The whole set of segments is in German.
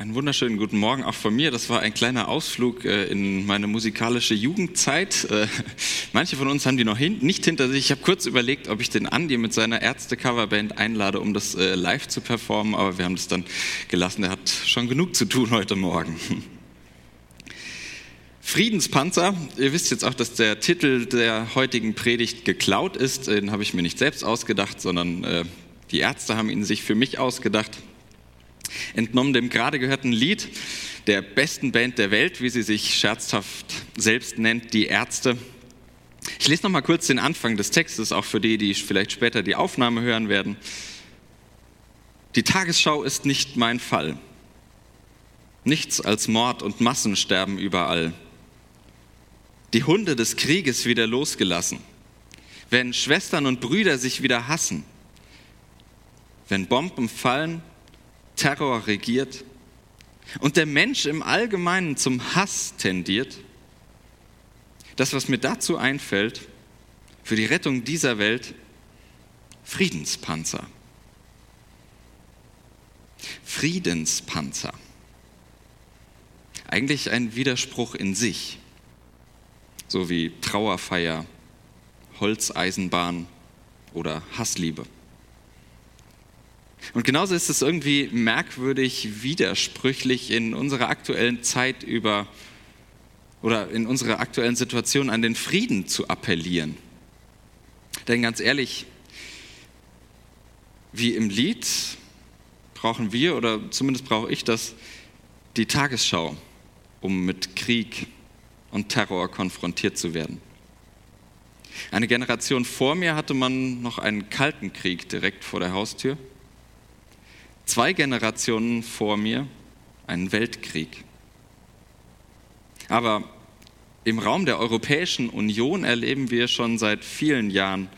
Einen wunderschönen guten Morgen auch von mir. Das war ein kleiner Ausflug äh, in meine musikalische Jugendzeit. Äh, manche von uns haben die noch nicht hinter sich. Ich habe kurz überlegt, ob ich den Andi mit seiner Ärzte-Coverband einlade, um das äh, live zu performen, aber wir haben das dann gelassen. Er hat schon genug zu tun heute Morgen. Friedenspanzer. Ihr wisst jetzt auch, dass der Titel der heutigen Predigt geklaut ist. Den habe ich mir nicht selbst ausgedacht, sondern die Ärzte haben ihn sich für mich ausgedacht entnommen dem gerade gehörten Lied der besten Band der Welt, wie sie sich scherzhaft selbst nennt, die Ärzte. Ich lese noch mal kurz den Anfang des Textes, auch für die, die vielleicht später die Aufnahme hören werden. Die Tagesschau ist nicht mein Fall. Nichts als Mord und Massensterben überall. Die Hunde des Krieges wieder losgelassen. Wenn Schwestern und Brüder sich wieder hassen. Wenn Bomben fallen Terror regiert und der Mensch im Allgemeinen zum Hass tendiert, das, was mir dazu einfällt, für die Rettung dieser Welt, Friedenspanzer. Friedenspanzer. Eigentlich ein Widerspruch in sich, so wie Trauerfeier, Holzeisenbahn oder Hassliebe. Und genauso ist es irgendwie merkwürdig widersprüchlich in unserer aktuellen Zeit über oder in unserer aktuellen Situation an den Frieden zu appellieren. Denn ganz ehrlich, wie im Lied brauchen wir, oder zumindest brauche ich das, die Tagesschau, um mit Krieg und Terror konfrontiert zu werden. Eine Generation vor mir hatte man noch einen kalten Krieg direkt vor der Haustür zwei Generationen vor mir einen Weltkrieg. Aber im Raum der Europäischen Union erleben wir schon seit vielen Jahren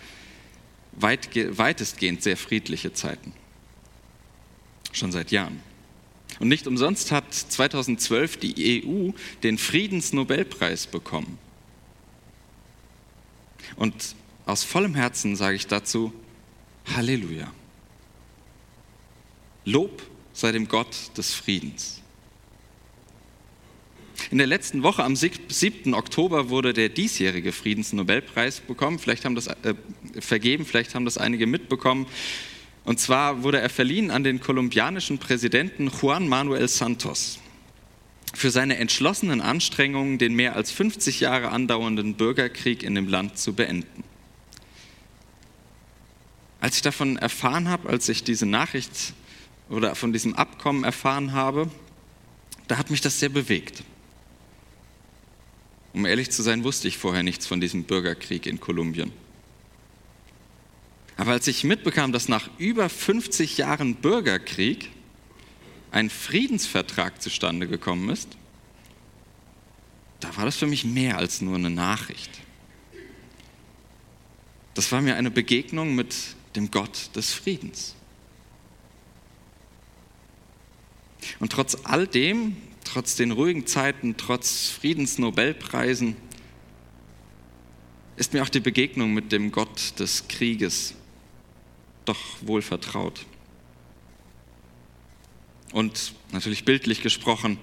weit, weitestgehend sehr friedliche Zeiten. Schon seit Jahren. Und nicht umsonst hat 2012 die EU den Friedensnobelpreis bekommen. Und aus vollem Herzen sage ich dazu Halleluja. Lob sei dem Gott des Friedens. In der letzten Woche, am 7. Oktober, wurde der diesjährige Friedensnobelpreis bekommen. Vielleicht haben das äh, vergeben, vielleicht haben das einige mitbekommen. Und zwar wurde er verliehen an den kolumbianischen Präsidenten Juan Manuel Santos für seine entschlossenen Anstrengungen, den mehr als 50 Jahre andauernden Bürgerkrieg in dem Land zu beenden. Als ich davon erfahren habe, als ich diese Nachricht oder von diesem Abkommen erfahren habe, da hat mich das sehr bewegt. Um ehrlich zu sein, wusste ich vorher nichts von diesem Bürgerkrieg in Kolumbien. Aber als ich mitbekam, dass nach über 50 Jahren Bürgerkrieg ein Friedensvertrag zustande gekommen ist, da war das für mich mehr als nur eine Nachricht. Das war mir eine Begegnung mit dem Gott des Friedens. Und trotz all dem, trotz den ruhigen Zeiten, trotz Friedensnobelpreisen, ist mir auch die Begegnung mit dem Gott des Krieges doch wohl vertraut. Und natürlich bildlich gesprochen,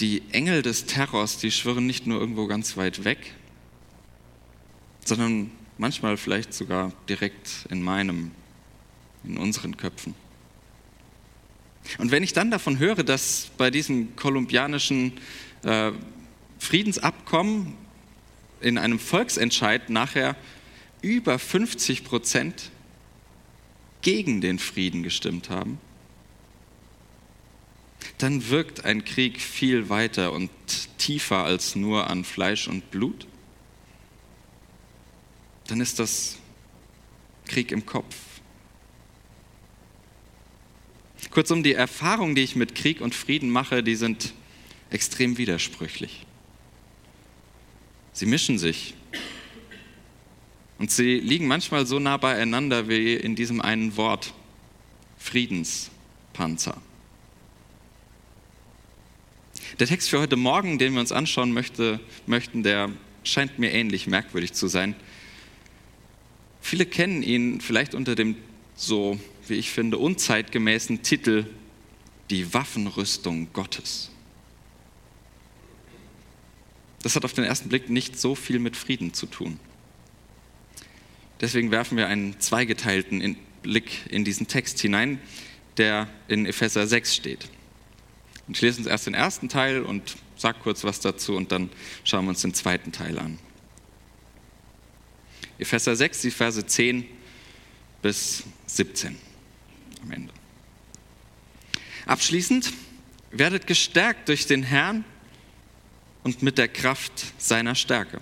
die Engel des Terrors, die schwirren nicht nur irgendwo ganz weit weg, sondern manchmal vielleicht sogar direkt in meinem, in unseren Köpfen. Und wenn ich dann davon höre, dass bei diesem kolumbianischen äh, Friedensabkommen in einem Volksentscheid nachher über 50 Prozent gegen den Frieden gestimmt haben, dann wirkt ein Krieg viel weiter und tiefer als nur an Fleisch und Blut. Dann ist das Krieg im Kopf. Kurzum, die Erfahrungen, die ich mit Krieg und Frieden mache, die sind extrem widersprüchlich. Sie mischen sich. Und sie liegen manchmal so nah beieinander wie in diesem einen Wort Friedenspanzer. Der Text für heute Morgen, den wir uns anschauen möchte, möchten, der scheint mir ähnlich merkwürdig zu sein. Viele kennen ihn vielleicht unter dem so wie ich finde, unzeitgemäßen Titel die Waffenrüstung Gottes. Das hat auf den ersten Blick nicht so viel mit Frieden zu tun. Deswegen werfen wir einen zweigeteilten Blick in diesen Text hinein, der in Epheser 6 steht. Ich lese uns erst den ersten Teil und sage kurz was dazu und dann schauen wir uns den zweiten Teil an. Epheser 6, die Verse 10 bis 17 am Ende. Abschließend, werdet gestärkt durch den Herrn und mit der Kraft seiner Stärke.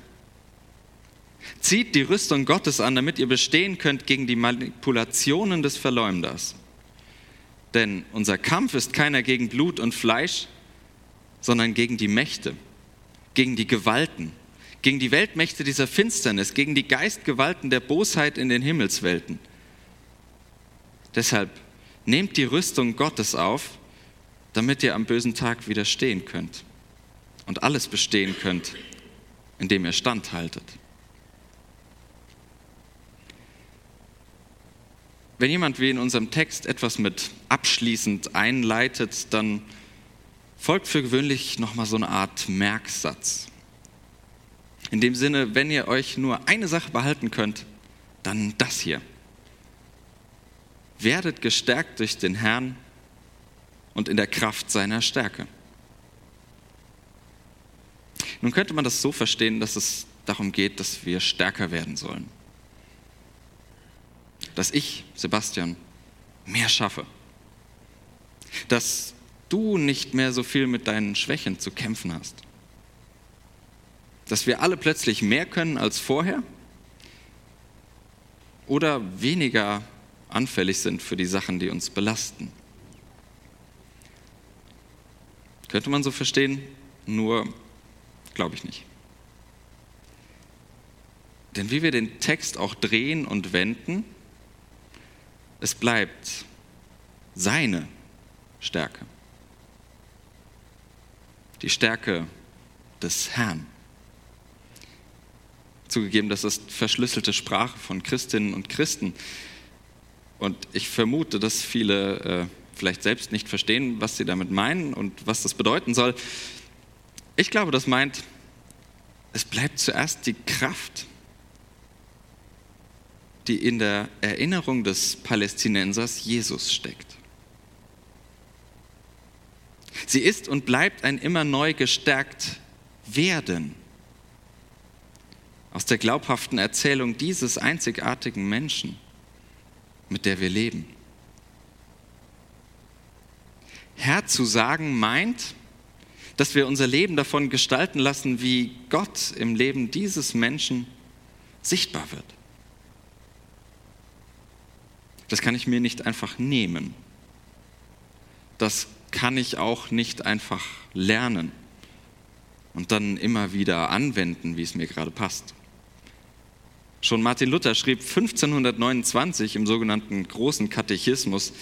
Zieht die Rüstung Gottes an, damit ihr bestehen könnt gegen die Manipulationen des Verleumders. Denn unser Kampf ist keiner gegen Blut und Fleisch, sondern gegen die Mächte, gegen die Gewalten, gegen die Weltmächte dieser Finsternis, gegen die Geistgewalten der Bosheit in den Himmelswelten. Deshalb nehmt die Rüstung Gottes auf, damit ihr am bösen Tag widerstehen könnt und alles bestehen könnt, indem ihr standhaltet. Wenn jemand wie in unserem Text etwas mit abschließend einleitet, dann folgt für gewöhnlich nochmal so eine Art Merksatz. In dem Sinne, wenn ihr euch nur eine Sache behalten könnt, dann das hier. Werdet gestärkt durch den Herrn und in der Kraft seiner Stärke. Nun könnte man das so verstehen, dass es darum geht, dass wir stärker werden sollen dass ich, Sebastian, mehr schaffe. Dass du nicht mehr so viel mit deinen Schwächen zu kämpfen hast. Dass wir alle plötzlich mehr können als vorher oder weniger anfällig sind für die Sachen, die uns belasten. Könnte man so verstehen, nur glaube ich nicht. Denn wie wir den Text auch drehen und wenden, es bleibt seine Stärke. Die Stärke des Herrn. Zugegeben, das ist verschlüsselte Sprache von Christinnen und Christen. Und ich vermute, dass viele äh, vielleicht selbst nicht verstehen, was sie damit meinen und was das bedeuten soll. Ich glaube, das meint, es bleibt zuerst die Kraft die in der Erinnerung des Palästinensers Jesus steckt. Sie ist und bleibt ein immer neu gestärkt werden aus der glaubhaften Erzählung dieses einzigartigen Menschen, mit der wir leben. Herr zu sagen meint, dass wir unser Leben davon gestalten lassen, wie Gott im Leben dieses Menschen sichtbar wird. Das kann ich mir nicht einfach nehmen. Das kann ich auch nicht einfach lernen und dann immer wieder anwenden, wie es mir gerade passt. Schon Martin Luther schrieb 1529 im sogenannten Großen Katechismus,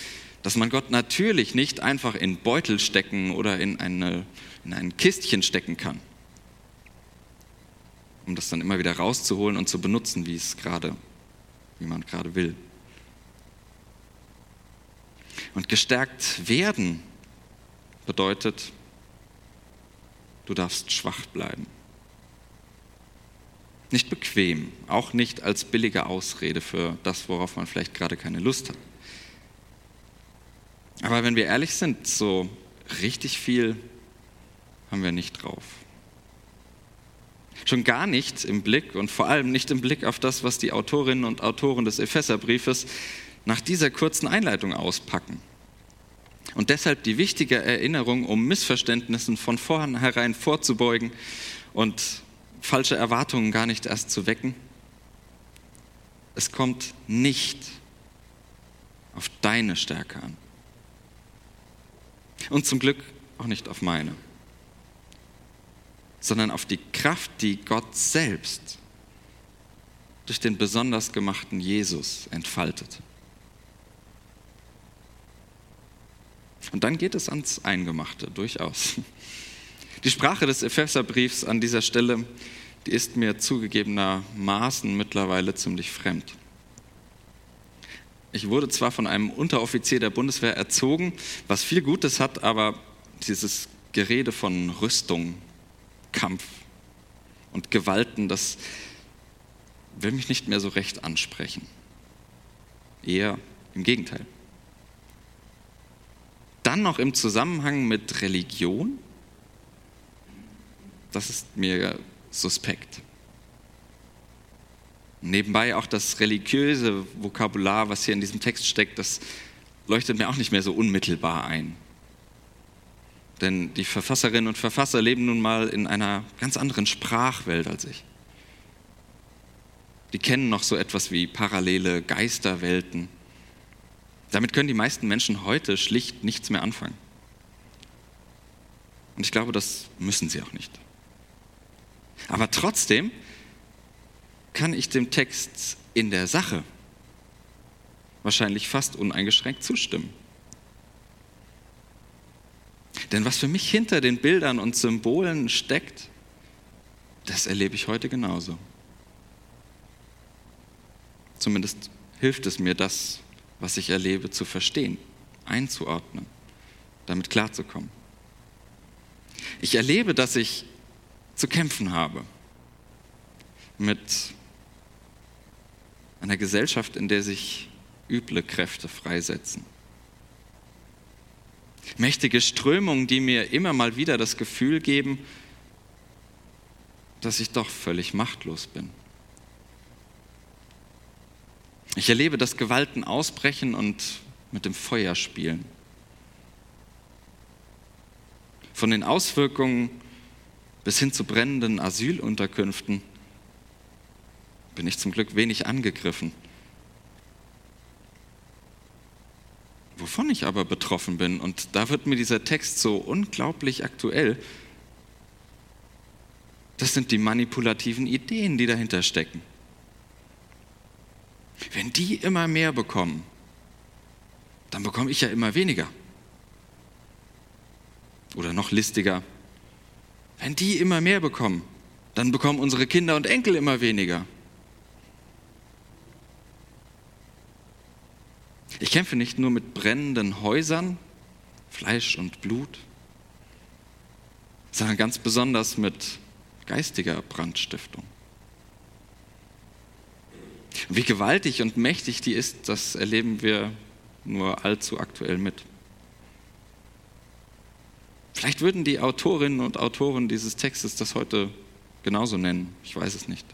dass man Gott natürlich nicht einfach in Beutel stecken oder in, eine, in ein Kistchen stecken kann, um das dann immer wieder rauszuholen und zu benutzen, wie es gerade, wie man gerade will. Und gestärkt werden bedeutet, du darfst schwach bleiben. Nicht bequem, auch nicht als billige Ausrede für das, worauf man vielleicht gerade keine Lust hat. Aber wenn wir ehrlich sind, so richtig viel haben wir nicht drauf. Schon gar nicht im Blick und vor allem nicht im Blick auf das, was die Autorinnen und Autoren des Epheserbriefes nach dieser kurzen Einleitung auspacken. Und deshalb die wichtige Erinnerung, um Missverständnissen von vornherein vorzubeugen und falsche Erwartungen gar nicht erst zu wecken. Es kommt nicht auf deine Stärke an. Und zum Glück auch nicht auf meine, sondern auf die Kraft, die Gott selbst durch den besonders gemachten Jesus entfaltet. Und dann geht es ans Eingemachte, durchaus. Die Sprache des Epheserbriefs an dieser Stelle, die ist mir zugegebenermaßen mittlerweile ziemlich fremd. Ich wurde zwar von einem Unteroffizier der Bundeswehr erzogen, was viel Gutes hat, aber dieses Gerede von Rüstung, Kampf und Gewalten, das will mich nicht mehr so recht ansprechen. Eher im Gegenteil. Dann noch im Zusammenhang mit Religion, das ist mir suspekt. Nebenbei auch das religiöse Vokabular, was hier in diesem Text steckt, das leuchtet mir auch nicht mehr so unmittelbar ein. Denn die Verfasserinnen und Verfasser leben nun mal in einer ganz anderen Sprachwelt als ich. Die kennen noch so etwas wie parallele Geisterwelten. Damit können die meisten Menschen heute schlicht nichts mehr anfangen. Und ich glaube, das müssen sie auch nicht. Aber trotzdem kann ich dem Text in der Sache wahrscheinlich fast uneingeschränkt zustimmen. Denn was für mich hinter den Bildern und Symbolen steckt, das erlebe ich heute genauso. Zumindest hilft es mir, das, was ich erlebe, zu verstehen, einzuordnen, damit klarzukommen. Ich erlebe, dass ich zu kämpfen habe mit einer Gesellschaft, in der sich üble Kräfte freisetzen. Mächtige Strömungen, die mir immer mal wieder das Gefühl geben, dass ich doch völlig machtlos bin. Ich erlebe, dass Gewalten ausbrechen und mit dem Feuer spielen. Von den Auswirkungen bis hin zu brennenden Asylunterkünften bin ich zum Glück wenig angegriffen. Wovon ich aber betroffen bin, und da wird mir dieser Text so unglaublich aktuell, das sind die manipulativen Ideen, die dahinter stecken. Wenn die immer mehr bekommen, dann bekomme ich ja immer weniger. Oder noch listiger, wenn die immer mehr bekommen, dann bekommen unsere Kinder und Enkel immer weniger. Ich kämpfe nicht nur mit brennenden Häusern, Fleisch und Blut, sondern ganz besonders mit geistiger Brandstiftung. Wie gewaltig und mächtig die ist, das erleben wir nur allzu aktuell mit. Vielleicht würden die Autorinnen und Autoren dieses Textes das heute genauso nennen, ich weiß es nicht.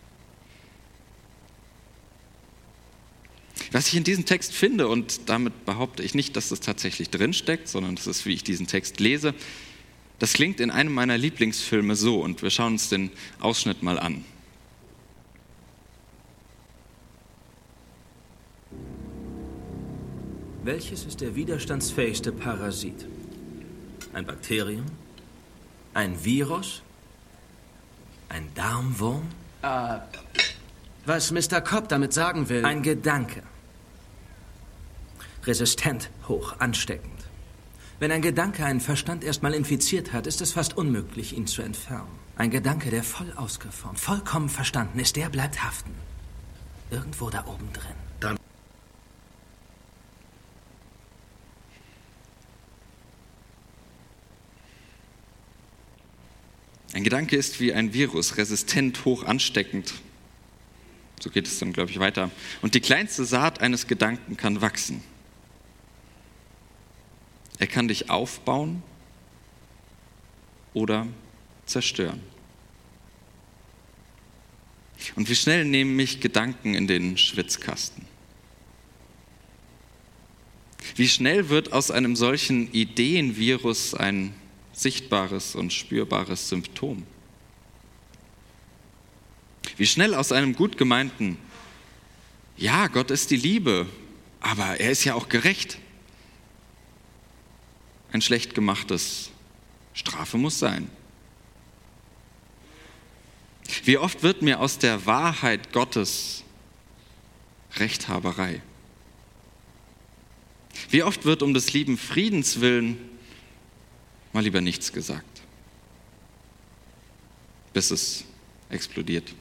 Was ich in diesem Text finde, und damit behaupte ich nicht, dass das tatsächlich drinsteckt, sondern das ist, wie ich diesen Text lese, das klingt in einem meiner Lieblingsfilme so, und wir schauen uns den Ausschnitt mal an. Welches ist der widerstandsfähigste Parasit? Ein Bakterium? Ein Virus? Ein Darmwurm? Äh, was Mr. Cobb damit sagen will. Ein Gedanke. Resistent, hoch ansteckend. Wenn ein Gedanke einen Verstand erstmal infiziert hat, ist es fast unmöglich, ihn zu entfernen. Ein Gedanke, der voll ausgeformt, vollkommen verstanden ist, der bleibt haften. Irgendwo da oben drin. Dann Ein Gedanke ist wie ein Virus, resistent, hoch ansteckend. So geht es dann, glaube ich, weiter. Und die kleinste Saat eines Gedanken kann wachsen. Er kann dich aufbauen oder zerstören. Und wie schnell nehmen mich Gedanken in den Schwitzkasten? Wie schnell wird aus einem solchen Ideenvirus ein sichtbares und spürbares Symptom? Wie schnell aus einem gut gemeinten, ja, Gott ist die Liebe, aber er ist ja auch gerecht, ein schlecht gemachtes Strafe muss sein. Wie oft wird mir aus der Wahrheit Gottes Rechthaberei? Wie oft wird um des lieben Friedens willen mal lieber nichts gesagt, bis es explodiert?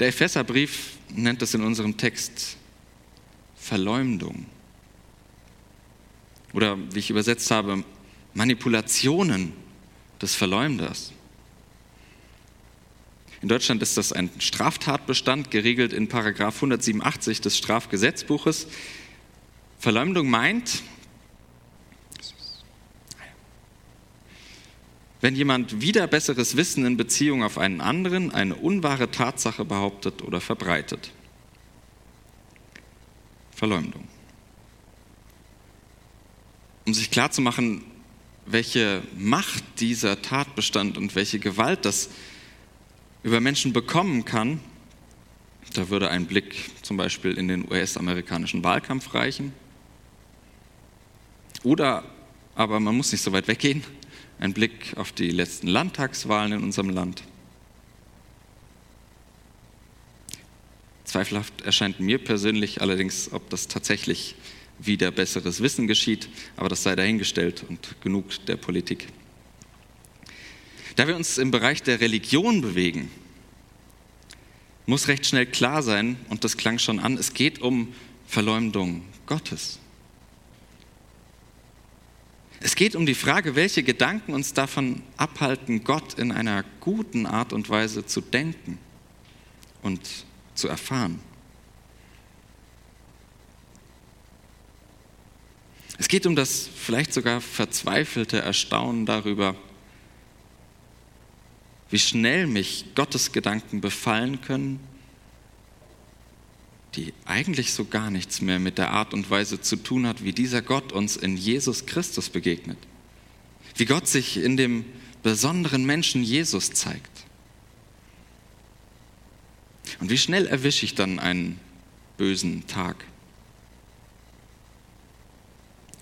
Der Epheserbrief nennt es in unserem Text Verleumdung. Oder wie ich übersetzt habe, Manipulationen des Verleumders. In Deutschland ist das ein Straftatbestand, geregelt in Paragraf 187 des Strafgesetzbuches. Verleumdung meint, wenn jemand wieder besseres Wissen in Beziehung auf einen anderen eine unwahre Tatsache behauptet oder verbreitet. Verleumdung. Um sich klarzumachen, welche Macht dieser Tatbestand und welche Gewalt das über Menschen bekommen kann, da würde ein Blick zum Beispiel in den US-amerikanischen Wahlkampf reichen. Oder, aber man muss nicht so weit weggehen, ein Blick auf die letzten Landtagswahlen in unserem Land. Zweifelhaft erscheint mir persönlich allerdings, ob das tatsächlich wieder besseres Wissen geschieht, aber das sei dahingestellt und genug der Politik. Da wir uns im Bereich der Religion bewegen, muss recht schnell klar sein, und das klang schon an, es geht um Verleumdung Gottes. Es geht um die Frage, welche Gedanken uns davon abhalten, Gott in einer guten Art und Weise zu denken und zu erfahren. Es geht um das vielleicht sogar verzweifelte Erstaunen darüber, wie schnell mich Gottes Gedanken befallen können, die eigentlich so gar nichts mehr mit der Art und Weise zu tun hat, wie dieser Gott uns in Jesus Christus begegnet. Wie Gott sich in dem besonderen Menschen Jesus zeigt. Und wie schnell erwische ich dann einen bösen Tag?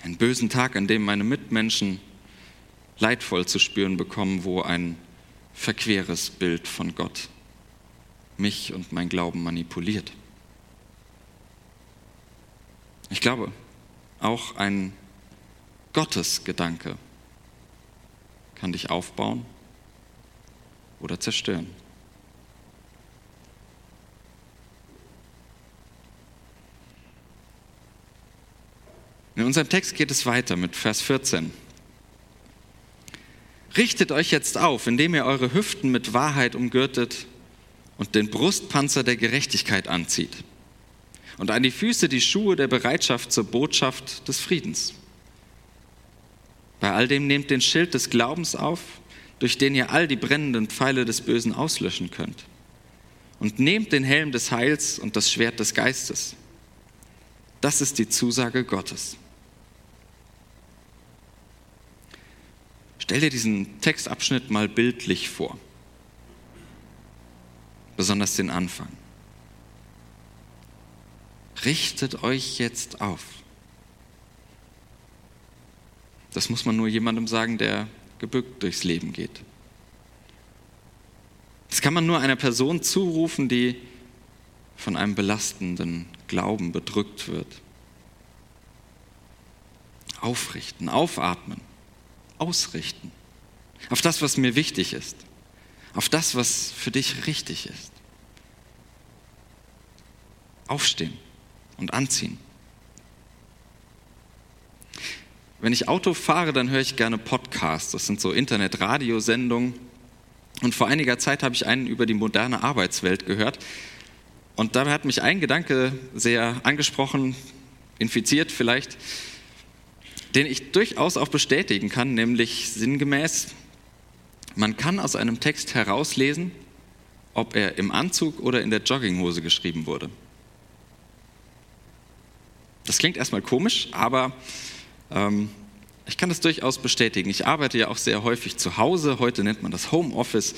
Einen bösen Tag, an dem meine Mitmenschen leidvoll zu spüren bekommen, wo ein verqueres Bild von Gott mich und mein Glauben manipuliert. Ich glaube, auch ein Gottesgedanke kann dich aufbauen oder zerstören. In unserem Text geht es weiter mit Vers 14. Richtet euch jetzt auf, indem ihr eure Hüften mit Wahrheit umgürtet und den Brustpanzer der Gerechtigkeit anzieht und an die Füße die Schuhe der Bereitschaft zur Botschaft des Friedens. Bei all dem nehmt den Schild des Glaubens auf, durch den ihr all die brennenden Pfeile des Bösen auslöschen könnt. Und nehmt den Helm des Heils und das Schwert des Geistes. Das ist die Zusage Gottes. Stell dir diesen Textabschnitt mal bildlich vor, besonders den Anfang. Richtet euch jetzt auf. Das muss man nur jemandem sagen, der gebückt durchs Leben geht. Das kann man nur einer Person zurufen, die von einem belastenden Glauben bedrückt wird. Aufrichten, aufatmen ausrichten. Auf das, was mir wichtig ist. Auf das, was für dich richtig ist. Aufstehen und anziehen. Wenn ich Auto fahre, dann höre ich gerne Podcasts. Das sind so Internet-Radiosendungen. Und vor einiger Zeit habe ich einen über die moderne Arbeitswelt gehört. Und dabei hat mich ein Gedanke sehr angesprochen, infiziert vielleicht den ich durchaus auch bestätigen kann, nämlich sinngemäß, man kann aus einem Text herauslesen, ob er im Anzug oder in der Jogginghose geschrieben wurde. Das klingt erstmal komisch, aber ähm, ich kann das durchaus bestätigen. Ich arbeite ja auch sehr häufig zu Hause, heute nennt man das Homeoffice.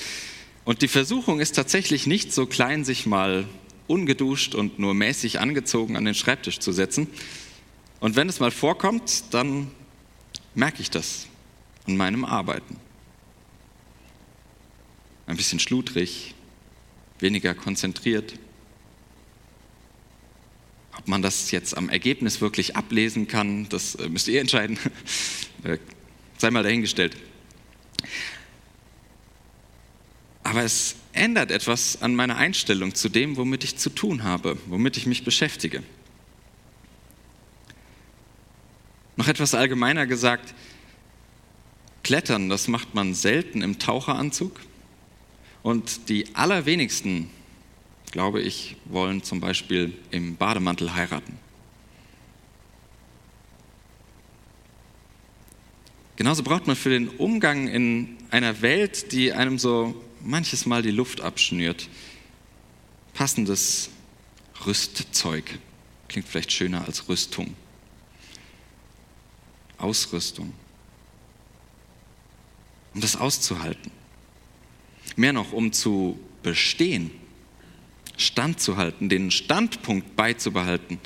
Und die Versuchung ist tatsächlich nicht so klein, sich mal ungeduscht und nur mäßig angezogen an den Schreibtisch zu setzen, und wenn es mal vorkommt, dann merke ich das an meinem Arbeiten. Ein bisschen schludrig, weniger konzentriert. Man das jetzt am Ergebnis wirklich ablesen kann, das äh, müsst ihr entscheiden. Äh, sei mal dahingestellt. Aber es ändert etwas an meiner Einstellung zu dem, womit ich zu tun habe, womit ich mich beschäftige. Noch etwas allgemeiner gesagt, Klettern, das macht man selten im Taucheranzug. Und die allerwenigsten, glaube ich, wollen zum Beispiel im Bademantel heiraten. Genauso braucht man für den Umgang in einer Welt, die einem so manches Mal die Luft abschnürt, passendes Rüstzeug. Klingt vielleicht schöner als Rüstung. Ausrüstung. Um das auszuhalten. Mehr noch, um zu bestehen, standzuhalten, den Standpunkt beizubehalten.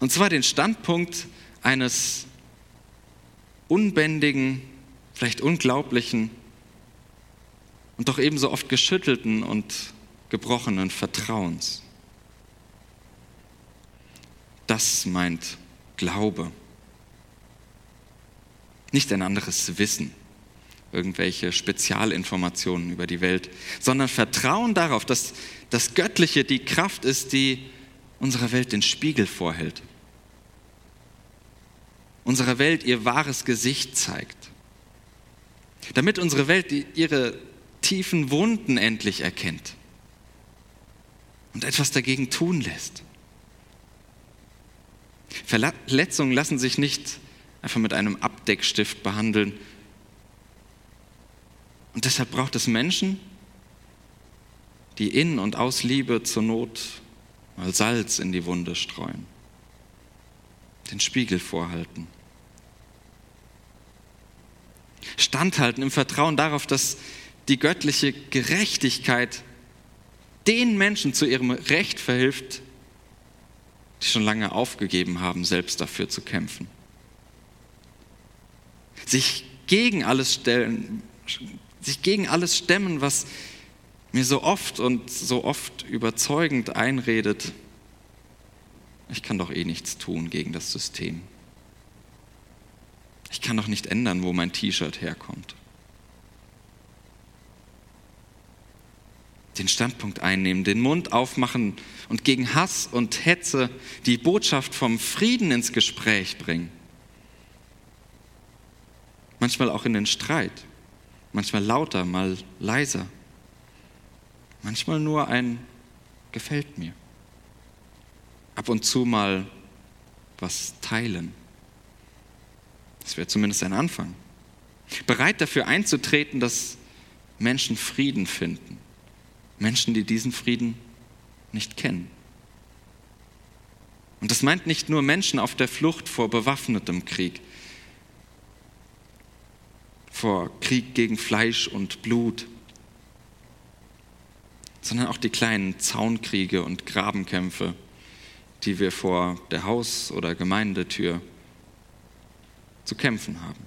Und zwar den Standpunkt eines unbändigen, vielleicht unglaublichen und doch ebenso oft geschüttelten und gebrochenen Vertrauens. Das meint Glaube. Nicht ein anderes Wissen, irgendwelche Spezialinformationen über die Welt, sondern Vertrauen darauf, dass das Göttliche die Kraft ist, die unserer Welt den Spiegel vorhält unserer Welt ihr wahres Gesicht zeigt. Damit unsere Welt ihre tiefen Wunden endlich erkennt und etwas dagegen tun lässt. Verletzungen lassen sich nicht einfach mit einem Abdeckstift behandeln. Und deshalb braucht es Menschen, die in und aus Liebe zur Not mal Salz in die Wunde streuen, den Spiegel vorhalten standhalten im Vertrauen darauf, dass die göttliche Gerechtigkeit den Menschen zu ihrem Recht verhilft, die schon lange aufgegeben haben, selbst dafür zu kämpfen. Sich gegen alles stellen, sich gegen alles stemmen, was mir so oft und so oft überzeugend einredet, ich kann doch eh nichts tun gegen das System. Ich kann doch nicht ändern, wo mein T-Shirt herkommt. Den Standpunkt einnehmen, den Mund aufmachen und gegen Hass und Hetze die Botschaft vom Frieden ins Gespräch bringen. Manchmal auch in den Streit, manchmal lauter, mal leiser, manchmal nur ein gefällt mir. Ab und zu mal was teilen. Das wäre zumindest ein Anfang. Bereit dafür einzutreten, dass Menschen Frieden finden. Menschen, die diesen Frieden nicht kennen. Und das meint nicht nur Menschen auf der Flucht vor bewaffnetem Krieg, vor Krieg gegen Fleisch und Blut, sondern auch die kleinen Zaunkriege und Grabenkämpfe, die wir vor der Haus- oder Gemeindetür zu kämpfen haben.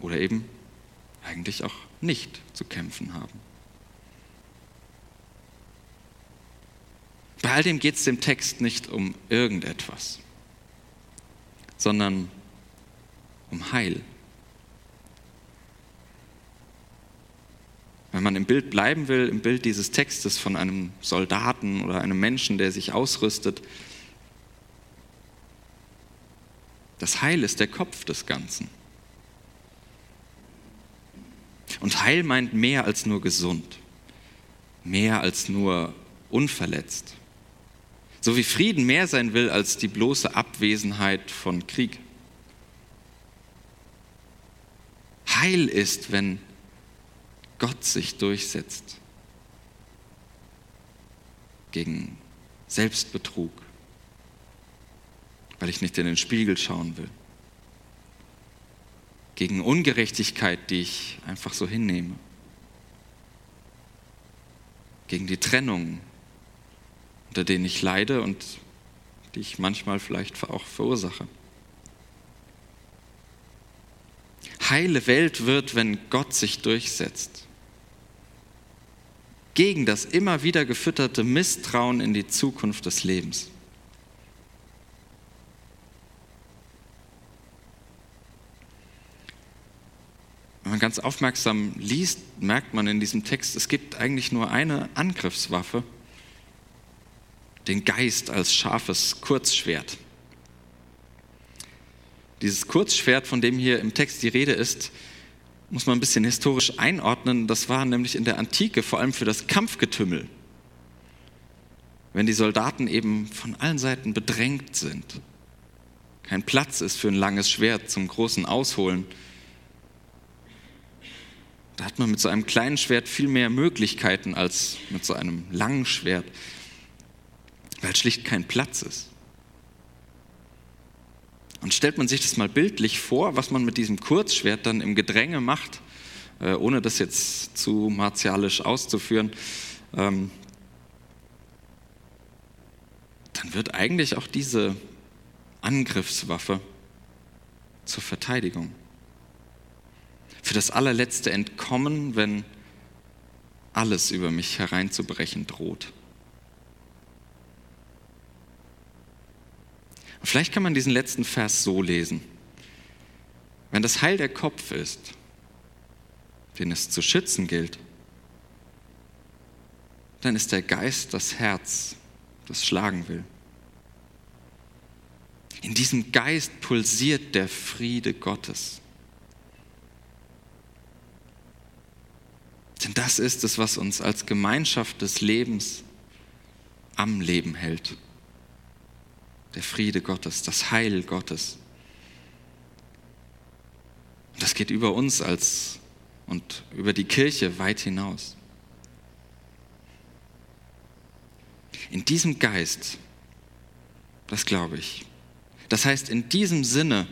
Oder eben eigentlich auch nicht zu kämpfen haben. Bei all dem geht es dem Text nicht um irgendetwas, sondern um Heil. Wenn man im Bild bleiben will, im Bild dieses Textes von einem Soldaten oder einem Menschen, der sich ausrüstet, Das Heil ist der Kopf des Ganzen. Und Heil meint mehr als nur gesund, mehr als nur unverletzt. So wie Frieden mehr sein will als die bloße Abwesenheit von Krieg. Heil ist, wenn Gott sich durchsetzt gegen Selbstbetrug, weil ich nicht in den Spiegel schauen will. Gegen Ungerechtigkeit, die ich einfach so hinnehme. Gegen die Trennung, unter denen ich leide und die ich manchmal vielleicht auch verursache. Heile Welt wird, wenn Gott sich durchsetzt. Gegen das immer wieder gefütterte Misstrauen in die Zukunft des Lebens. Wenn man ganz aufmerksam liest, merkt man in diesem Text, es gibt eigentlich nur eine Angriffswaffe, den Geist als scharfes Kurzschwert. Dieses Kurzschwert, von dem hier im Text die Rede ist, muss man ein bisschen historisch einordnen. Das war nämlich in der Antike vor allem für das Kampfgetümmel. Wenn die Soldaten eben von allen Seiten bedrängt sind, kein Platz ist für ein langes Schwert zum großen Ausholen, da hat man mit so einem kleinen Schwert viel mehr Möglichkeiten als mit so einem langen Schwert, weil schlicht kein Platz ist. Und stellt man sich das mal bildlich vor, was man mit diesem Kurzschwert dann im Gedränge macht, äh, ohne das jetzt zu martialisch auszuführen, ähm, dann wird eigentlich auch diese Angriffswaffe zur Verteidigung. Für das allerletzte Entkommen, wenn alles über mich hereinzubrechen droht. Vielleicht kann man diesen letzten Vers so lesen. Wenn das Heil der Kopf ist, den es zu schützen gilt, dann ist der Geist das Herz, das schlagen will. In diesem Geist pulsiert der Friede Gottes. Denn das ist es, was uns als Gemeinschaft des Lebens am Leben hält der Friede Gottes, das Heil Gottes. Das geht über uns als und über die Kirche weit hinaus. In diesem Geist, das glaube ich, das heißt, in diesem Sinne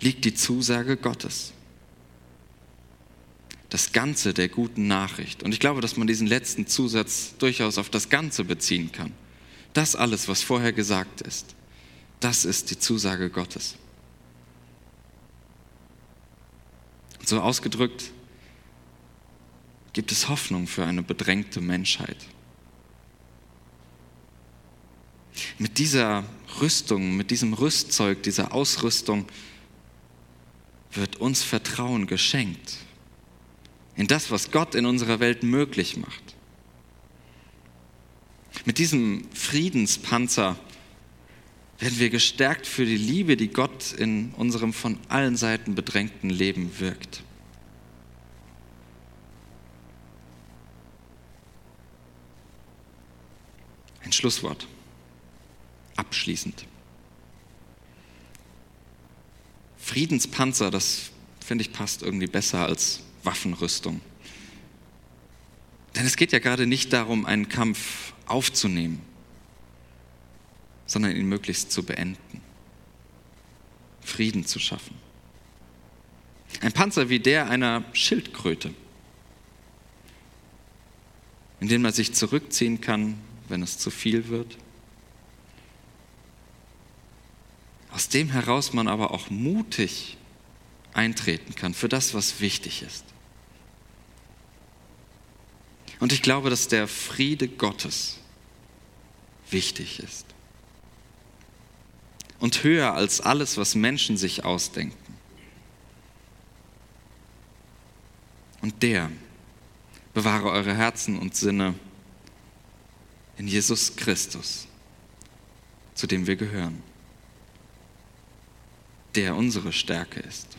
liegt die Zusage Gottes. Das Ganze der guten Nachricht. Und ich glaube, dass man diesen letzten Zusatz durchaus auf das Ganze beziehen kann. Das alles, was vorher gesagt ist, das ist die Zusage Gottes. Und so ausgedrückt gibt es Hoffnung für eine bedrängte Menschheit. Mit dieser Rüstung, mit diesem Rüstzeug, dieser Ausrüstung wird uns Vertrauen geschenkt in das, was Gott in unserer Welt möglich macht. Mit diesem Friedenspanzer werden wir gestärkt für die Liebe, die Gott in unserem von allen Seiten bedrängten Leben wirkt. Ein Schlusswort. Abschließend. Friedenspanzer, das finde ich passt irgendwie besser als Waffenrüstung. Denn es geht ja gerade nicht darum, einen Kampf aufzunehmen, sondern ihn möglichst zu beenden, Frieden zu schaffen. Ein Panzer wie der einer Schildkröte, in den man sich zurückziehen kann, wenn es zu viel wird. Aus dem heraus man aber auch mutig eintreten kann für das, was wichtig ist. Und ich glaube, dass der Friede Gottes wichtig ist. Und höher als alles, was Menschen sich ausdenken. Und der bewahre eure Herzen und Sinne in Jesus Christus, zu dem wir gehören, der unsere Stärke ist.